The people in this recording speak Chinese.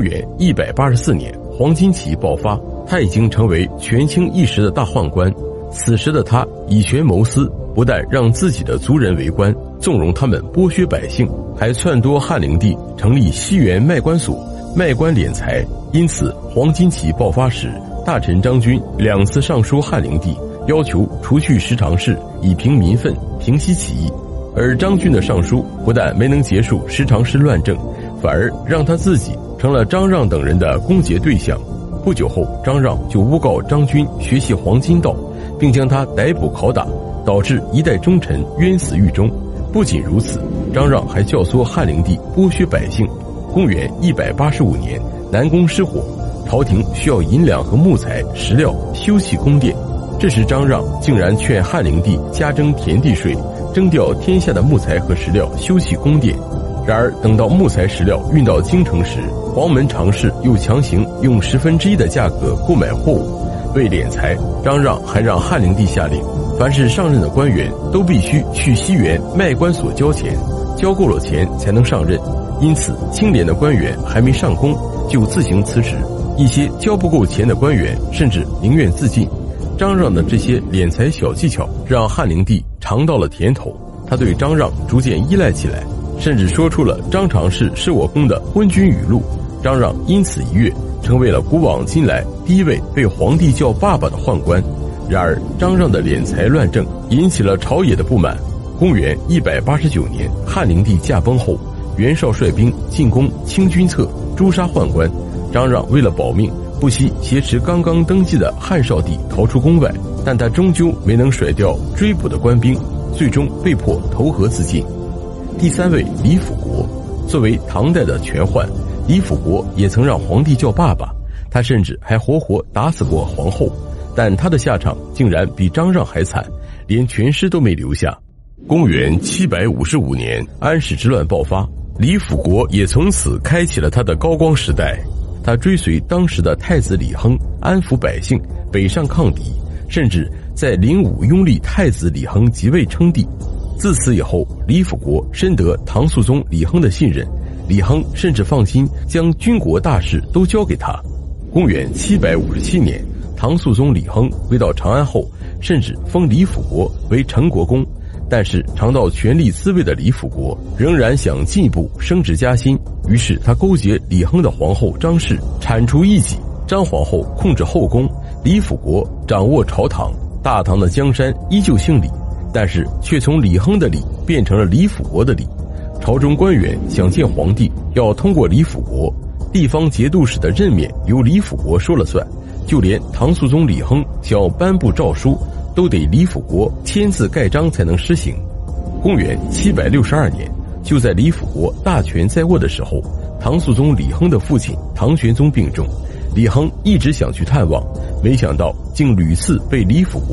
元一百八十四年，黄巾起义爆发，他已经成为权倾一时的大宦官。此时的他以权谋私，不但让自己的族人为官，纵容他们剥削百姓，还篡夺汉灵帝，成立西园卖官所，卖官敛财。因此，黄巾起义爆发时，大臣张军两次上书汉灵帝，要求除去十常侍，以平民愤，平息起义。而张军的上书不但没能结束十常侍乱政，反而让他自己成了张让等人的攻讦对象。不久后，张让就诬告张军学习黄金道。并将他逮捕拷打，导致一代忠臣冤死狱中。不仅如此，张让还教唆汉灵帝剥削百姓。公元一百八十五年，南宫失火，朝廷需要银两和木材、石料修葺宫殿。这时，张让竟然劝汉灵帝加征田地税，征调天下的木材和石料修葺宫殿。然而，等到木材、石料运到京城时，黄门常侍又强行用十分之一的价格购买货物。为敛财，张让还让汉灵帝下令，凡是上任的官员都必须去西园卖官所交钱，交够了钱才能上任。因此，清廉的官员还没上工就自行辞职，一些交不够钱的官员甚至宁愿自尽。张让的这些敛财小技巧让汉灵帝尝到了甜头，他对张让逐渐依赖起来，甚至说出了“张常侍是我公的昏君语录”。张让因此一跃。成为了古往今来第一位被皇帝叫爸爸的宦官。然而，张让的敛财乱政引起了朝野的不满。公元一百八十九年，汉灵帝驾崩后，袁绍率兵进攻清君侧，诛杀宦官。张让为了保命，不惜挟持刚刚登基的汉少帝逃出宫外，但他终究没能甩掉追捕的官兵，最终被迫投河自尽。第三位，李辅国，作为唐代的权宦。李辅国也曾让皇帝叫爸爸，他甚至还活活打死过皇后，但他的下场竟然比张让还惨，连全尸都没留下。公元七百五十五年，安史之乱爆发，李辅国也从此开启了他的高光时代。他追随当时的太子李亨，安抚百姓，北上抗敌，甚至在灵武拥立太子李亨即位称帝。自此以后，李辅国深得唐肃宗李亨的信任。李亨甚至放心将军国大事都交给他。公元七百五十七年，唐肃宗李亨回到长安后，甚至封李辅国为陈国公。但是尝到权力滋味的李辅国仍然想进一步升职加薪，于是他勾结李亨的皇后张氏，铲除异己。张皇后控制后宫，李辅国掌握朝堂。大唐的江山依旧姓李，但是却从李亨的李变成了李辅国的李。朝中官员想见皇帝，要通过李辅国；地方节度使的任免由李辅国说了算；就连唐肃宗李亨想要颁布诏书，都得李辅国签字盖章才能施行。公元七百六十二年，就在李辅国大权在握的时候，唐肃宗李亨的父亲唐玄宗病重，李亨一直想去探望，没想到竟屡次被李辅国。